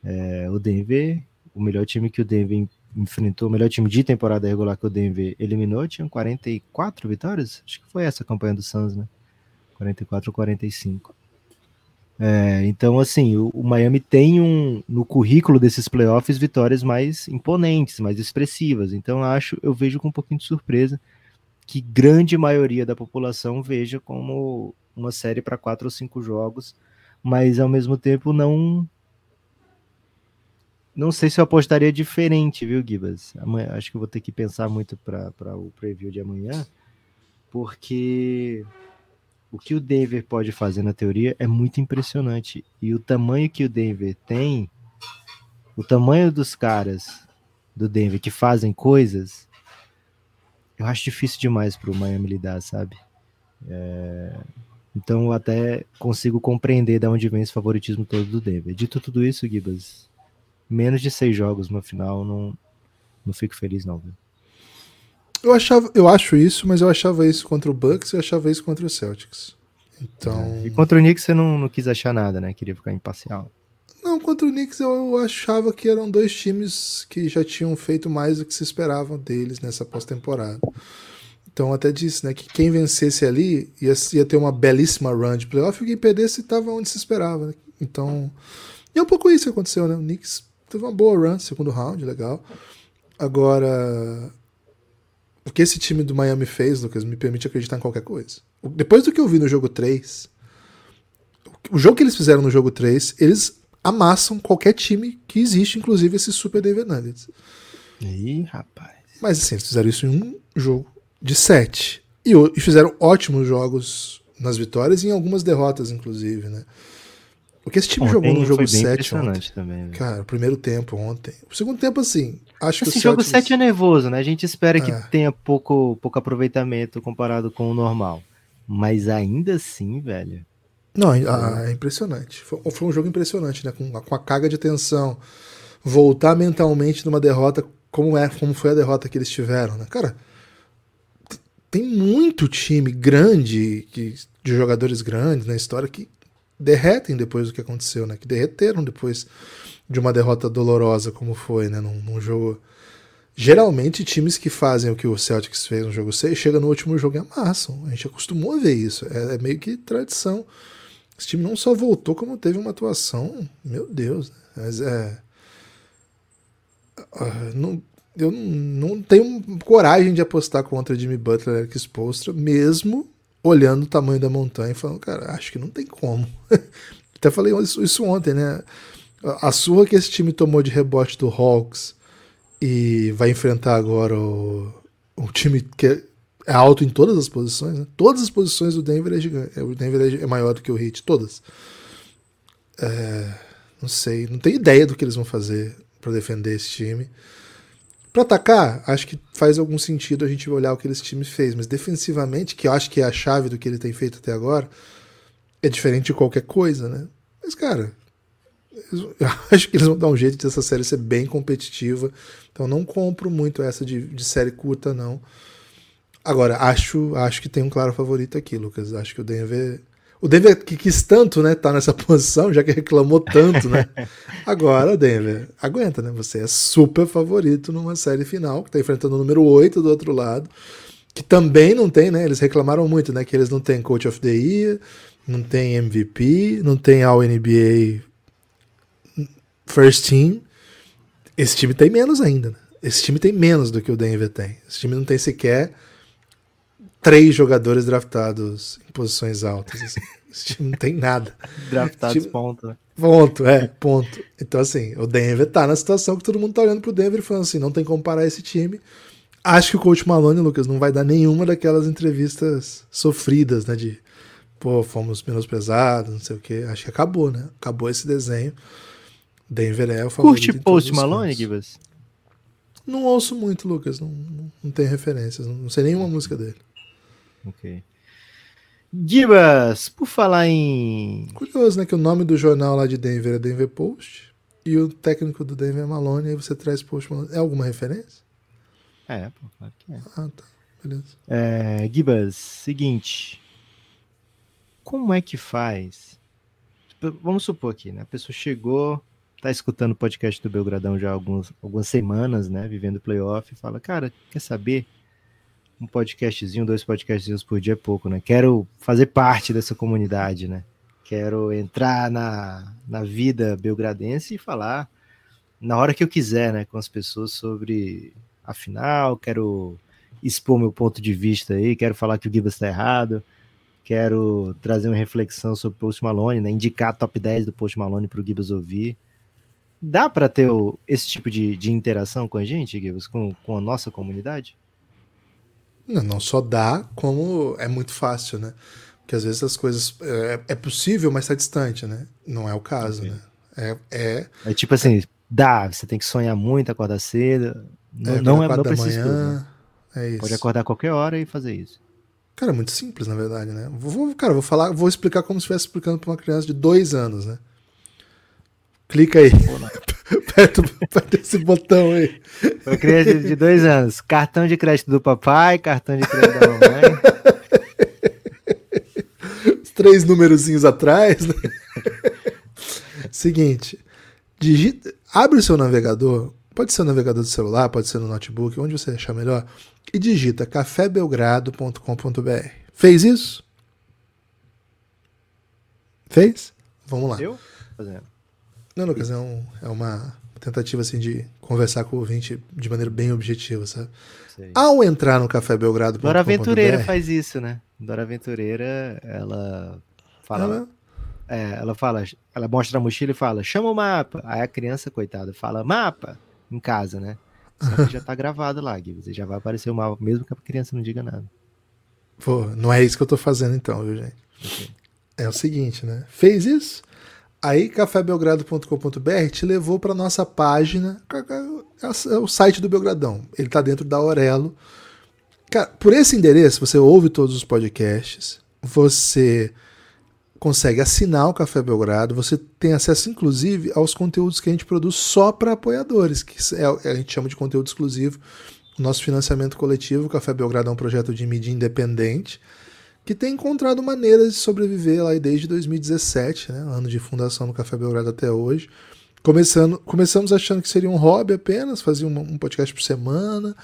É, o Denver, o melhor time que o Denver enfrentou, o melhor time de temporada regular que o Denver eliminou, tinha 44 vitórias? Acho que foi essa a campanha do Suns, né? 44 ou 45. É, então, assim, o, o, Miami tem um no currículo desses playoffs vitórias mais imponentes, mais expressivas. Então, acho, eu vejo com um pouquinho de surpresa que grande maioria da população veja como uma série para quatro ou cinco jogos, mas ao mesmo tempo não não sei se eu apostaria diferente, viu, Gibas? Acho que eu vou ter que pensar muito para o preview de amanhã, porque o que o Denver pode fazer na teoria é muito impressionante. E o tamanho que o Denver tem, o tamanho dos caras do Denver que fazem coisas, eu acho difícil demais para o Miami lidar, sabe? É... Então eu até consigo compreender de onde vem esse favoritismo todo do Denver. Dito tudo isso, Gibas, menos de seis jogos no final, não, não fico feliz, não. Viu? Eu, achava, eu acho isso, mas eu achava isso contra o Bucks e achava isso contra o Celtics. Então... É, e contra o Knicks você não, não quis achar nada, né? Queria ficar imparcial. Não, contra o Knicks eu achava que eram dois times que já tinham feito mais do que se esperavam deles nessa pós-temporada. Então até disse, né, que quem vencesse ali ia, ia ter uma belíssima run de playoff e quem perdesse estava onde se esperava. Né? Então, e é um pouco isso que aconteceu, né? O Knicks teve uma boa run, segundo round, legal. Agora, o que esse time do Miami fez, Lucas, me permite acreditar em qualquer coisa. Depois do que eu vi no jogo 3, o jogo que eles fizeram no jogo 3, eles amassam qualquer time que existe, inclusive esse Super Denver Nuggets. Ih, rapaz. Mas assim, eles fizeram isso em um jogo de 7. E, e fizeram ótimos jogos nas vitórias e em algumas derrotas, inclusive, né? Porque esse time ontem jogou no jogo 7 ontem. Também? Cara, o primeiro tempo ontem. O segundo tempo, assim, acho Esse que o jogo 7 é nervoso, né? A gente espera é. que tenha pouco, pouco aproveitamento comparado com o normal. Mas ainda assim, velho. Não, é, é impressionante. Foi, foi, um jogo impressionante, né? Com, com a carga de tensão. Voltar mentalmente numa derrota como é, como foi a derrota que eles tiveram, né? Cara, tem muito time grande que, de jogadores grandes na história que derretem depois do que aconteceu, né? Que derreteram depois de uma derrota dolorosa como foi, né? Num, num jogo. Geralmente, times que fazem o que o Celtics fez no jogo 6 chegam no último jogo e amassam. A gente acostumou a ver isso. É, é meio que tradição. Esse time não só voltou, como teve uma atuação. Meu Deus. Né? Mas é. Uh, não, eu não tenho coragem de apostar contra Jimmy Butler e Eric Spoelstra, mesmo olhando o tamanho da montanha e falando, cara, acho que não tem como. *laughs* Até falei isso, isso ontem, né? A surra que esse time tomou de rebote do Hawks e vai enfrentar agora o, o time que é, é alto em todas as posições, né? Todas as posições do Denver é gigante. O Denver é maior do que o Heat, todas. É, não sei, não tenho ideia do que eles vão fazer para defender esse time. Para atacar, acho que faz algum sentido a gente olhar o que esse time fez, mas defensivamente, que eu acho que é a chave do que ele tem feito até agora, é diferente de qualquer coisa, né? Mas, cara, *laughs* eu acho que eles vão dar um jeito de essa série ser bem competitiva. Então não compro muito essa de, de série curta, não. Agora, acho, acho que tem um claro favorito aqui, Lucas. Acho que o Denver o Denver que quis tanto, né, tá nessa *laughs* posição, já que reclamou tanto, né? *laughs* Agora, Denver, aguenta, né? Você é super favorito numa série final, que tá enfrentando o número 8 do outro lado, que também não tem, né? Eles reclamaram muito, né, que eles não têm Coach of the Year, não tem MVP, não tem All NBA First Team. Esse time tem menos ainda, né? Esse time tem menos do que o Denver tem. Esse time não tem sequer três jogadores draftados em posições altas. Assim. *laughs* Esse time não tem nada. Draftados time... ponto. Ponto, é, ponto. Então, assim, o Denver tá na situação que todo mundo tá olhando pro Denver e falando assim, não tem como parar esse time. Acho que o coach Malone, Lucas, não vai dar nenhuma daquelas entrevistas sofridas, né, de pô, fomos menosprezados, não sei o quê. Acho que acabou, né? Acabou esse desenho. Denver é o favorito. Curte Post Malone, Gibas? Não ouço muito, Lucas. Não, não, não tem referências. Não, não sei nenhuma música dele. Ok. Gibas, por falar em. Curioso, né? Que o nome do jornal lá de Denver é Denver Post e o técnico do Denver é Malone, aí você traz Post Malone. É alguma referência? É, pô, claro que é. Ah, tá. Beleza. É, Gibas, seguinte. Como é que faz? Tipo, vamos supor aqui, né? A pessoa chegou, tá escutando o podcast do Belgradão já há alguns, algumas semanas, né? Vivendo playoff, e fala, cara, quer saber? Um podcastzinho, dois podcastzinhos por dia é pouco, né? Quero fazer parte dessa comunidade, né? Quero entrar na, na vida belgradense e falar na hora que eu quiser, né? Com as pessoas sobre a final, quero expor meu ponto de vista aí, quero falar que o Gibas está errado, quero trazer uma reflexão sobre o Post Malone, né? Indicar top 10 do Post Malone para o Gibas ouvir. Dá para ter esse tipo de, de interação com a gente, Gibas, com, com a nossa comunidade? Não, não só dá, como é muito fácil, né? Porque às vezes as coisas. É, é possível, mas está distante, né? Não é o caso, okay. né? É, é, é tipo assim, dá, você tem que sonhar muito, acordar cedo. Não é, não, é, não precisa manhã, tudo, né? é isso. Pode acordar a qualquer hora e fazer isso. Cara, é muito simples, na verdade, né? Vou, cara, vou falar, vou explicar como se estivesse explicando para uma criança de dois anos, né? Clica aí. *laughs* perto, perto desse botão aí. Foi criança de dois anos. Cartão de crédito do papai, cartão de crédito da mamãe. Os três númerozinhos atrás, né? Seguinte. Digita, abre o seu navegador. Pode ser o navegador do celular, pode ser no notebook, onde você achar melhor. E digita cafébelgrado.com.br. Fez isso? Fez? Vamos lá. Eu? Fazendo. Não, Lucas, é, um, é uma tentativa assim de conversar com o ouvinte de maneira bem objetiva, sabe? Sei. Ao entrar no Café Belgrado. Dora Aventureira faz isso, né? Dora Aventureira, ela fala. Ela... É, ela fala, ela mostra a mochila e fala, chama o mapa. Aí a criança, coitada, fala, mapa, em casa, né? Só que já tá *laughs* gravado lá, Gui. Você já vai aparecer o mapa, mesmo que a criança não diga nada. Pô, não é isso que eu tô fazendo então, viu, gente? Okay. É o seguinte, né? Fez isso, Aí cafébelgrado.com.br te levou para nossa página, é o site do Belgradão. Ele está dentro da Aurelo. Cara, por esse endereço você ouve todos os podcasts, você consegue assinar o Café Belgrado, você tem acesso inclusive aos conteúdos que a gente produz só para apoiadores, que é, a gente chama de conteúdo exclusivo. Nosso financiamento coletivo, o Café Belgrado é um projeto de mídia independente que tem encontrado maneiras de sobreviver lá desde 2017, né, ano de fundação do Café Belgrado até hoje. Começando, começamos achando que seria um hobby apenas, fazia um, um podcast por semana,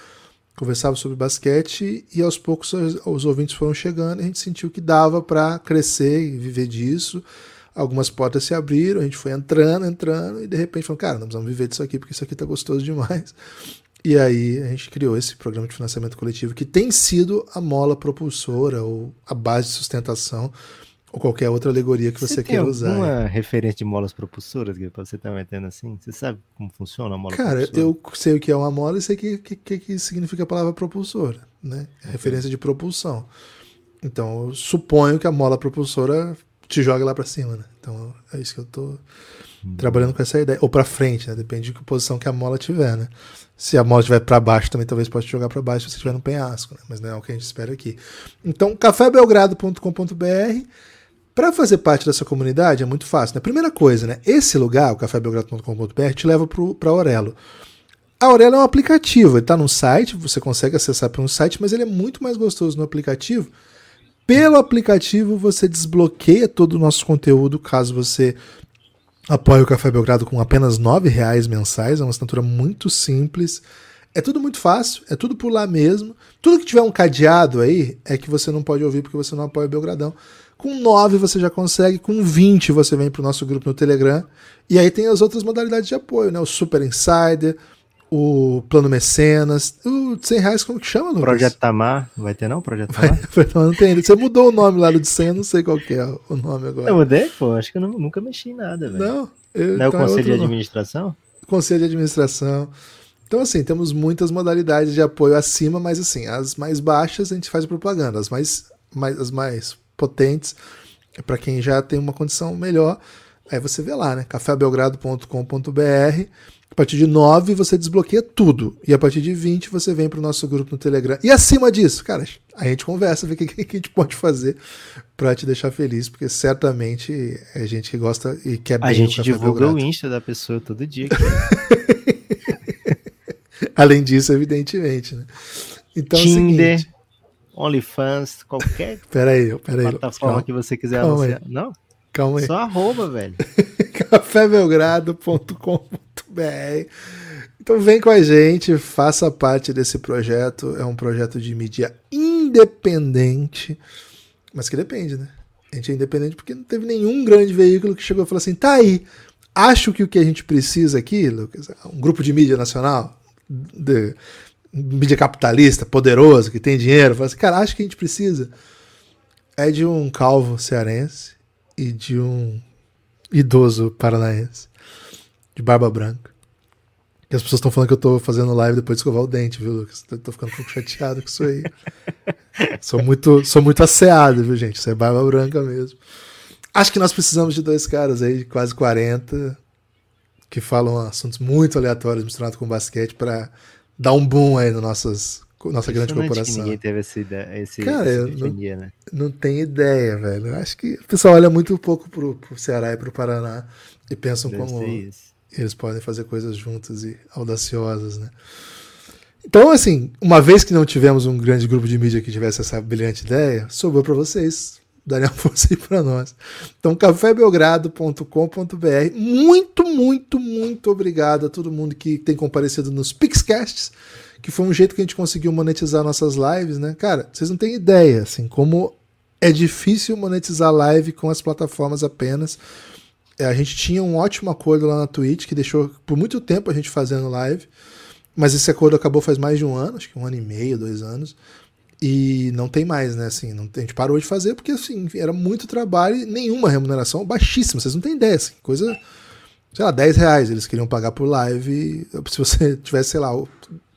conversava sobre basquete e aos poucos os, os ouvintes foram chegando e a gente sentiu que dava para crescer e viver disso. Algumas portas se abriram, a gente foi entrando, entrando e de repente falou, cara, nós vamos viver disso aqui porque isso aqui tá gostoso demais. E aí a gente criou esse programa de financiamento coletivo que tem sido a mola propulsora ou a base de sustentação ou qualquer outra alegoria que você, você queira usar. Tem alguma referência de molas propulsoras que você está metendo assim? Você sabe como funciona a mola Cara, propulsora? eu sei o que é uma mola e sei o que, que, que, significa a palavra propulsora, né? É referência de propulsão. Então, eu suponho que a mola propulsora te joga lá para cima, né? Então, é isso que eu tô. Trabalhando com essa ideia. Ou para frente, né? Depende de que posição que a mola tiver, né? Se a mola estiver para baixo, também talvez possa jogar para baixo se você estiver no penhasco, né? mas não é o que a gente espera aqui. Então, cafébelgrado.com.br. Para fazer parte dessa comunidade é muito fácil. Né? Primeira coisa, né? esse lugar, o cafébelgrado.com.br, te leva para Aurelo. A Aurelo é um aplicativo, ele está no site, você consegue acessar pelo site, mas ele é muito mais gostoso no aplicativo. Pelo aplicativo você desbloqueia todo o nosso conteúdo, caso você apoia o Café Belgrado com apenas R$ reais mensais, é uma assinatura muito simples. É tudo muito fácil, é tudo por lá mesmo. Tudo que tiver um cadeado aí é que você não pode ouvir porque você não apoia o Belgradão. Com 9 você já consegue, com 20 você vem para o nosso grupo no Telegram. E aí tem as outras modalidades de apoio, né? O Super Insider, o Plano Mecenas, o 100 reais, como que chama, Lucas? Projeto Tamar, vai ter não? Projeto Tamar? *laughs* Vai, não tem. Você mudou o nome lá do 100, não sei qual que é o nome agora. Eu mudei? Pô, acho que eu não, nunca mexi em nada, velho. Não. Eu, não é o então é Conselho é de Administração? Conselho de Administração. Então, assim, temos muitas modalidades de apoio acima, mas assim, as mais baixas a gente faz propaganda, as mais, mais, as mais potentes é para quem já tem uma condição melhor. Aí você vê lá, né? cafébelgrado.com.br a partir de 9 você desbloqueia tudo. E a partir de 20 você vem para o nosso grupo no Telegram. E acima disso, cara, a gente conversa, vê o que, *laughs* que, a gente pode fazer para te deixar feliz, porque certamente é gente que gosta e quer bem A gente divulga o Insta da pessoa todo dia. *laughs* Além disso, evidentemente, né? Então, Tinder, é seguinte... OnlyFans, qualquer *laughs* peraí, peraí, plataforma calma, que você quiser calma anunciar. Aí. Não? Calma aí. Só arroba, velho. cafébelgrado.com.br Então vem com a gente, faça parte desse projeto. É um projeto de mídia independente, mas que depende, né? A gente é independente porque não teve nenhum grande veículo que chegou e falou assim: tá aí, acho que o que a gente precisa aqui, Lucas, é um grupo de mídia nacional, de mídia capitalista, poderoso, que tem dinheiro, fala assim, cara, acho que a gente precisa é de um calvo cearense e de um idoso paranaense de barba branca. E as pessoas estão falando que eu tô fazendo live depois de escovar o dente, viu, Lucas? Tô ficando um pouco chateado com isso aí. *laughs* sou muito, sou muito asseado, viu, gente? Isso é barba branca mesmo. Acho que nós precisamos de dois caras aí, de quase 40, que falam assuntos muito aleatórios misturados com basquete para dar um boom aí nas nossas nossa grande corporação. Que ninguém teve essa ideia, esse, Cara, eu não, né? não tenho ideia, velho. Eu acho que o pessoal olha muito pouco pro, pro Ceará e pro Paraná e pensam Deve como eles podem fazer coisas juntas e audaciosas, né? Então, assim, uma vez que não tivemos um grande grupo de mídia que tivesse essa brilhante ideia, sobrou para vocês darem *laughs* a força aí para nós. Então, cafébelgrado.com.br. Muito, muito, muito obrigado a todo mundo que tem comparecido nos Pixcasts que foi um jeito que a gente conseguiu monetizar nossas lives, né? Cara, vocês não têm ideia, assim, como é difícil monetizar live com as plataformas apenas. É, a gente tinha um ótimo acordo lá na Twitch que deixou por muito tempo a gente fazendo live, mas esse acordo acabou faz mais de um ano, acho que um ano e meio, dois anos, e não tem mais, né? Assim, não, a gente parou de fazer porque assim, era muito trabalho e nenhuma remuneração baixíssima, vocês não têm ideia, assim, coisa sei lá, 10 reais eles queriam pagar por live. *laughs* Se você tivesse, sei lá,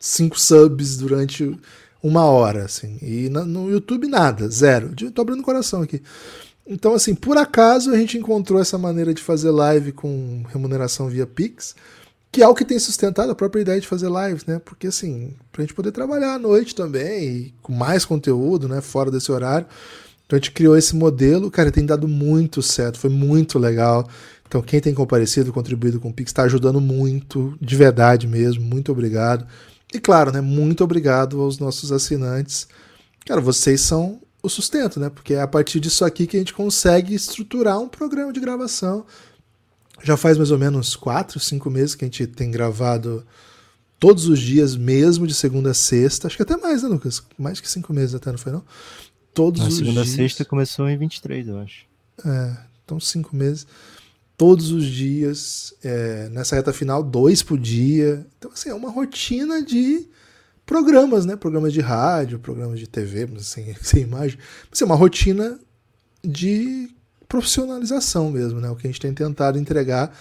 cinco subs durante uma hora, assim. E no YouTube nada, zero. Tô abrindo o coração aqui. Então, assim, por acaso a gente encontrou essa maneira de fazer live com remuneração via Pix, que é o que tem sustentado a própria ideia de fazer lives, né? Porque, assim, pra gente poder trabalhar à noite também, com mais conteúdo, né, fora desse horário. Então a gente criou esse modelo, cara, tem dado muito certo, foi muito legal. Então quem tem comparecido, contribuído com o Pix, está ajudando muito, de verdade mesmo, muito obrigado. E claro, né, muito obrigado aos nossos assinantes. Cara, vocês são o sustento, né? Porque é a partir disso aqui que a gente consegue estruturar um programa de gravação. Já faz mais ou menos quatro, cinco meses que a gente tem gravado todos os dias, mesmo de segunda a sexta. Acho que até mais, né, Lucas? Mais que cinco meses até, não foi não? Todos a os segunda dias. sexta começou em 23, eu acho. É, então cinco meses todos os dias, é, nessa reta final, dois por dia. Então, assim, é uma rotina de programas, né? Programas de rádio, programas de TV, sem, *laughs* sem imagem. Mas é uma rotina de profissionalização mesmo, né? O que a gente tem tentado entregar.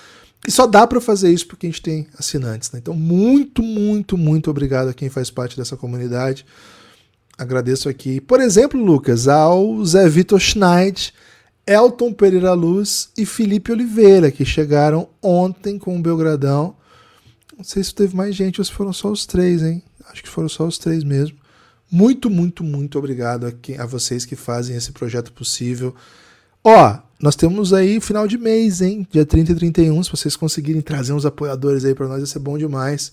E só dá para fazer isso porque a gente tem assinantes, né? Então, muito, muito, muito obrigado a quem faz parte dessa comunidade. Agradeço aqui, por exemplo, Lucas, ao Zé Vitor Schneid, Elton Pereira Luz e Felipe Oliveira, que chegaram ontem com o Belgradão. Não sei se teve mais gente ou se foram só os três, hein? Acho que foram só os três mesmo. Muito, muito, muito obrigado a, quem, a vocês que fazem esse projeto possível. Ó, nós temos aí final de mês, hein? Dia 30 e 31. Se vocês conseguirem trazer uns apoiadores aí para nós, vai ser bom demais.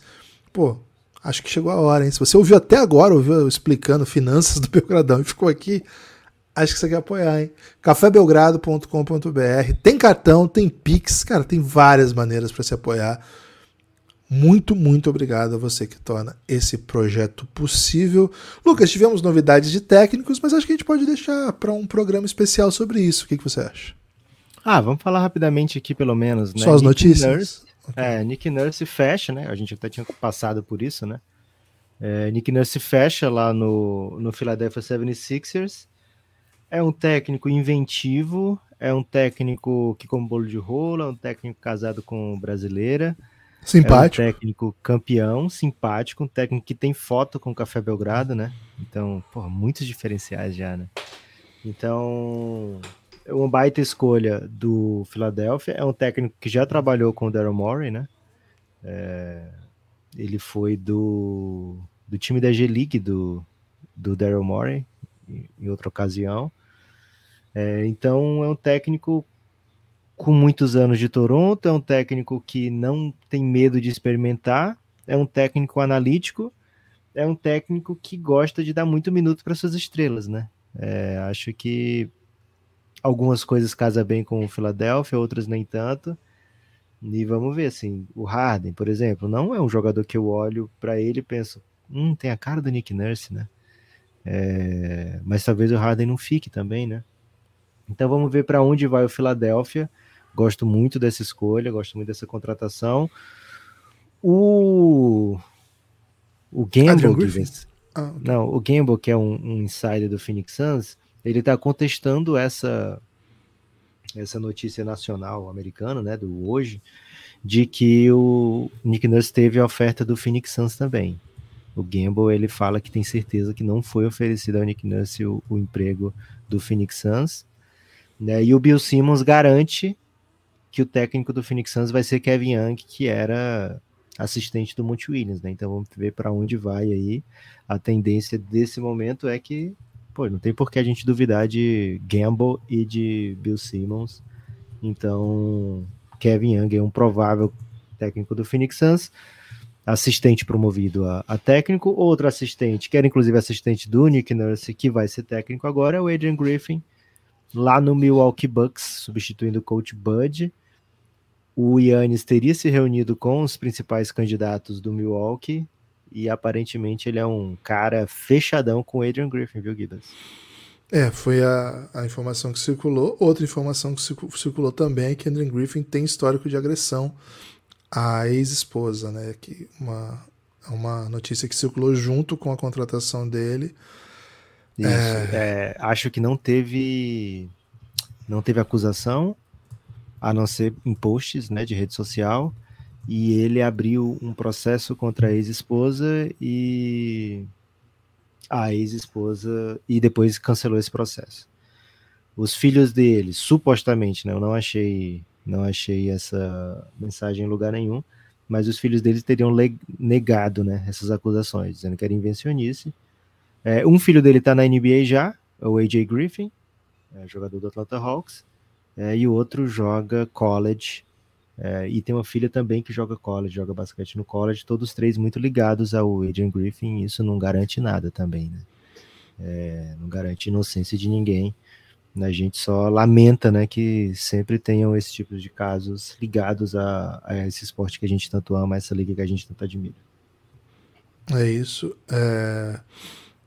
Pô, acho que chegou a hora, hein? Se você ouviu até agora, ouviu eu explicando finanças do *laughs* Belgradão e ficou aqui, acho que você quer apoiar, hein? cafébelgrado.com.br. Tem cartão, tem Pix, cara, tem várias maneiras para se apoiar. Muito, muito obrigado a você que torna esse projeto possível. Lucas, tivemos novidades de técnicos, mas acho que a gente pode deixar para um programa especial sobre isso. O que, que você acha? Ah, vamos falar rapidamente aqui, pelo menos, né? Só as notícias? Okay. É, Nick Nurse fecha, né? A gente até tinha passado por isso, né? É, Nick Nurse fecha lá no, no Philadelphia 76ers. É um técnico inventivo, é um técnico que come bolo de rolo, é um técnico casado com brasileira. Simpático. É um técnico campeão, simpático, um técnico que tem foto com o Café Belgrado, né? Então, porra, muitos diferenciais já, né? Então, é uma baita escolha do Philadelphia. É um técnico que já trabalhou com o Daryl Morey, né? É, ele foi do, do time da G-League do, do Daryl Morey em, outra ocasião. É, então é um técnico com muitos anos de Toronto, é um técnico que não tem medo de experimentar, é um técnico analítico, é um técnico que gosta de dar muito minuto para suas estrelas, né? É, acho que algumas coisas casam bem com o Philadelphia, outras nem tanto. E vamos ver, assim, o Harden, por exemplo, não é um jogador que eu olho para ele e penso, hum, tem a cara do Nick Nurse, né? É, mas talvez o Harden não fique também, né? Então vamos ver para onde vai o Philadelphia. Gosto muito dessa escolha, gosto muito dessa contratação. O o Gamble, que ah, okay. não, o Gamble que é um, um insider do Phoenix Suns, ele está contestando essa essa notícia nacional americana, né, do hoje, de que o Nick Nurse teve a oferta do Phoenix Suns também. O Gamble ele fala que tem certeza que não foi oferecido ao Nick Nurse o, o emprego do Phoenix Suns, né? E o Bill Simmons garante que o técnico do Phoenix Suns vai ser Kevin Young, que era assistente do Monte Williams, né? Então vamos ver para onde vai aí. A tendência desse momento é que pô, não tem por que a gente duvidar de Gamble e de Bill Simmons. Então, Kevin Young é um provável técnico do Phoenix Suns, assistente promovido a, a, técnico, outro assistente, que era inclusive assistente do Nick Nurse, que vai ser técnico agora, é o Adrian Griffin, lá no Milwaukee Bucks, substituindo o coach Bud. O Yannis teria se reunido com os principais candidatos do Milwaukee e aparentemente ele é um cara fechadão com o Adrian Griffin, viu, Gibbons? É, foi a, a informação que circulou. Outra informação que circulou também é que Adrian Griffin tem histórico de agressão à ex-esposa, né? Que uma, uma notícia que circulou junto com a contratação dele. Isso, é... É, acho que não teve não teve acusação, a não ser em posts né, de rede social e ele abriu um processo contra a ex-esposa e a ex-esposa e depois cancelou esse processo. Os filhos dele, supostamente, né, eu não achei não achei essa mensagem em lugar nenhum, mas os filhos dele teriam negado, né, essas acusações, dizendo que era invencionice. É, um filho dele está na NBA já, é o AJ Griffin, é, jogador do Atlanta Hawks, é, e o outro joga college é, e tem uma filha também que joga college, joga basquete no college, todos três muito ligados ao Adrian Griffin, isso não garante nada também, né? É, não garante inocência de ninguém. A gente só lamenta, né, que sempre tenham esse tipo de casos ligados a, a esse esporte que a gente tanto ama, essa liga que a gente tanto admira. É isso. É...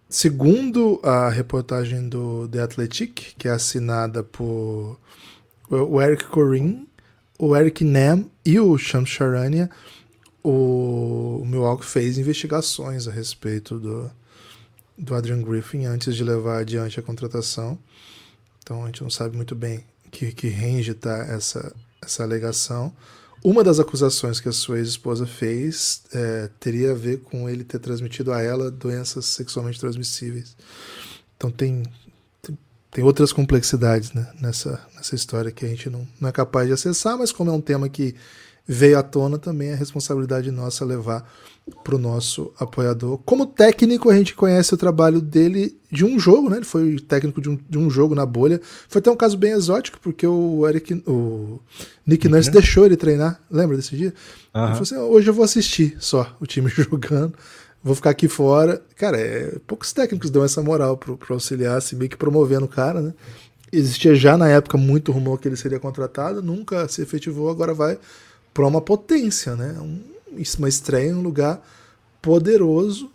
Segundo a reportagem do The Athletic, que é assinada por o Eric Corin, o Eric Nam e o Shams Charania, o Milwaukee fez investigações a respeito do, do Adrian Griffin antes de levar adiante a contratação. Então a gente não sabe muito bem que, que range está essa, essa alegação. Uma das acusações que a sua ex-esposa fez é, teria a ver com ele ter transmitido a ela doenças sexualmente transmissíveis. Então tem, tem outras complexidades né, nessa, nessa história que a gente não, não é capaz de acessar, mas como é um tema que veio à tona, também é responsabilidade nossa levar para o nosso apoiador. Como técnico, a gente conhece o trabalho dele de um jogo, né? Ele foi técnico de um, de um jogo na bolha. Foi até um caso bem exótico, porque o Eric, o Nick Nurse deixou ele treinar. Lembra desse dia? Uhum. Ele falou assim: hoje eu vou assistir só o time *laughs* jogando vou ficar aqui fora. Cara, é, poucos técnicos dão essa moral pro, pro auxiliar, se meio que promovendo o cara, né? Existia já na época muito rumor que ele seria contratado, nunca se efetivou, agora vai para uma potência, né? Um, uma estreia em um lugar poderoso,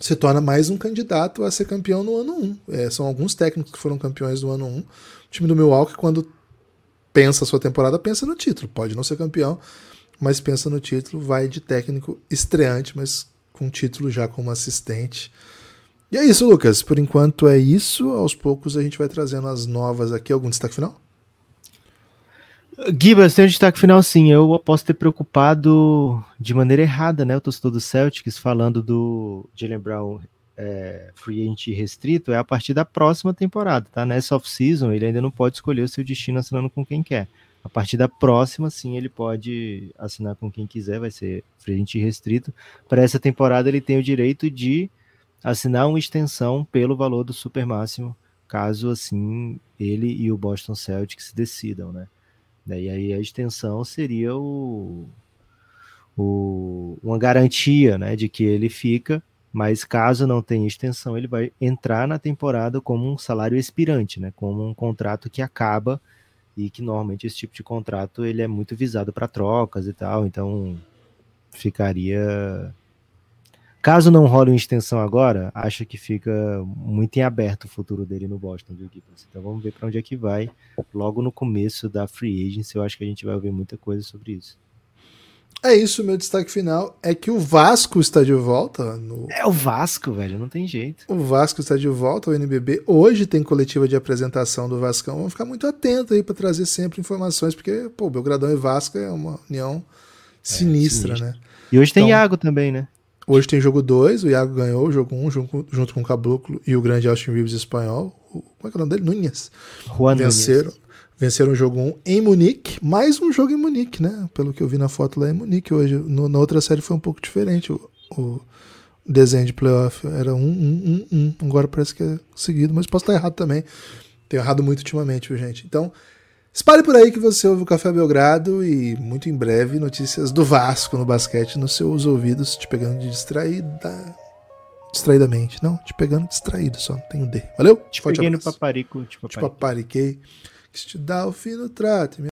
se torna mais um candidato a ser campeão no ano 1. É, são alguns técnicos que foram campeões no ano 1. O time do Milwaukee, quando pensa a sua temporada, pensa no título. Pode não ser campeão, mas pensa no título, vai de técnico estreante, mas com título já como assistente. E é isso, Lucas. Por enquanto é isso. Aos poucos a gente vai trazendo as novas aqui. Algum destaque final? Gibas, tem um destaque final sim. Eu posso ter preocupado de maneira errada, né? O torcedor do Celtics falando do Jalen Brown é, free agent restrito é a partir da próxima temporada, tá? Nessa off-season ele ainda não pode escolher o seu destino assinando com quem quer. A partir da próxima, sim, ele pode assinar com quem quiser, vai ser agent restrito. Para essa temporada ele tem o direito de assinar uma extensão pelo valor do super máximo, caso assim ele e o Boston Celtics decidam, né? E aí a extensão seria o, o, uma garantia né, de que ele fica, mas caso não tenha extensão, ele vai entrar na temporada como um salário expirante, né, como um contrato que acaba e que normalmente esse tipo de contrato ele é muito visado para trocas e tal, então ficaria Caso não role uma extensão agora, acho que fica muito em aberto o futuro dele no Boston, viu, Gibbons? Então vamos ver para onde é que vai. Logo no começo da free agency, eu acho que a gente vai ouvir muita coisa sobre isso. É isso, meu destaque final é que o Vasco está de volta. No... É o Vasco, velho, não tem jeito. O Vasco está de volta ao NBB. Hoje tem coletiva de apresentação do Vascão. Vamos ficar muito atento aí para trazer sempre informações, porque, pô, Belgradão e Vasco é uma união sinistra, é, sinistra. né? E hoje tem então, Iago também, né? Hoje tem jogo 2, o Iago ganhou o jogo 1 um, junto, junto, com o Caboclo e o grande Austin Reeves espanhol. O, como é que é o nome dele? Nunes. Juan venceram, Nunes. Venceram o jogo 1 um em Munique. Mais um jogo em Munique, né? Pelo que eu vi na foto lá em Munique hoje. No, na outra série foi um pouco diferente. O, o desenho de playoff era 1, 1, 1, 1. Agora parece que é seguido, mas posso estar errado também. Tenho errado muito ultimamente, viu, gente? Então, Espalhe por aí que você ouve o Café Belgrado e muito em breve notícias do Vasco no basquete nos seus ouvidos, te pegando de distraída. Distraidamente, não, te pegando distraído só, não tem o D. Valeu? Te Forte peguei abraço. no paparico. Te, papariquei. te papariquei. Que te dá o fino trato.